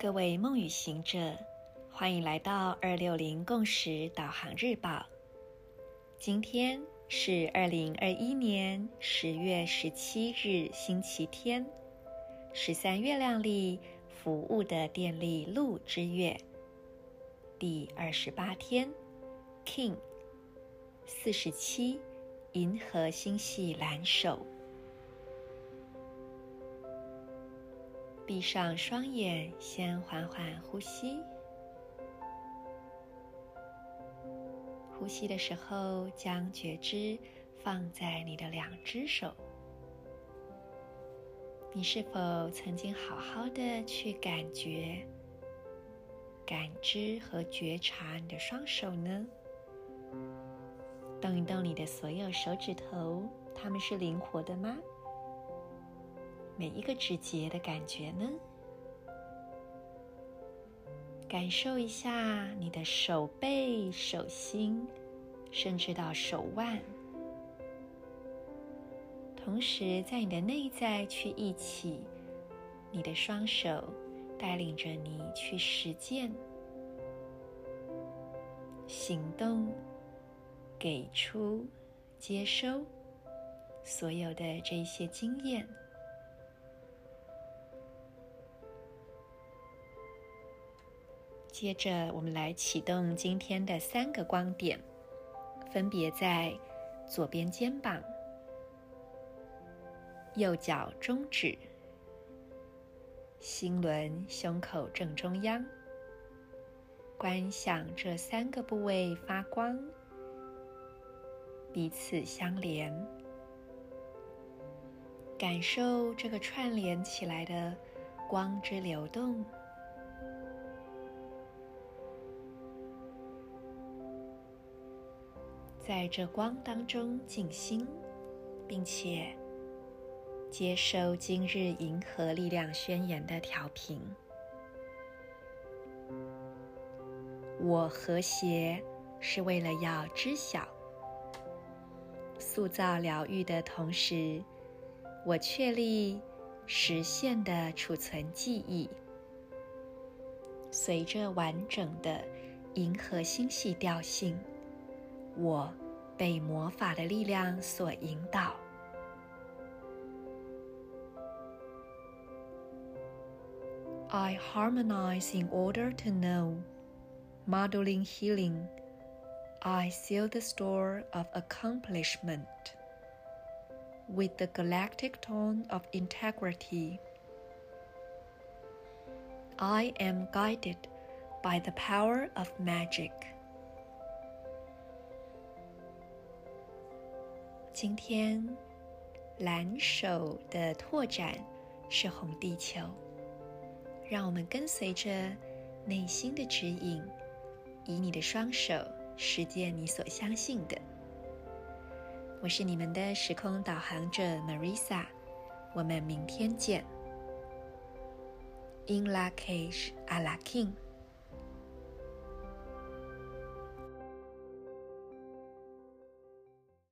各位梦与行者，欢迎来到二六零共识导航日报。今天是二零二一年十月十七日，星期天，十三月亮历服务的电力鹿之月第二十八天，King 四十七，银河星系蓝手。闭上双眼，先缓缓呼吸。呼吸的时候，将觉知放在你的两只手。你是否曾经好好的去感觉、感知和觉察你的双手呢？动一动你的所有手指头，它们是灵活的吗？每一个指节的感觉呢？感受一下你的手背、手心，甚至到手腕。同时，在你的内在去一起你的双手，带领着你去实践、行动、给出、接收所有的这些经验。接着，我们来启动今天的三个光点，分别在左边肩膀、右脚中指、心轮胸口正中央。观想这三个部位发光，彼此相连，感受这个串联起来的光之流动。在这光当中静心，并且接收今日银河力量宣言的调频。我和谐是为了要知晓、塑造疗愈的同时，我确立实现的储存记忆。随着完整的银河星系调性。我被魔法的力量所引导。I harmonize in order to know, modeling healing. I seal the store of accomplishment with the galactic tone of integrity. I am guided by the power of magic. 今天，蓝手的拓展是红地球。让我们跟随着内心的指引，以你的双手实践你所相信的。我是你们的时空导航者 Marisa，我们明天见。In Lak'ech Ala K'in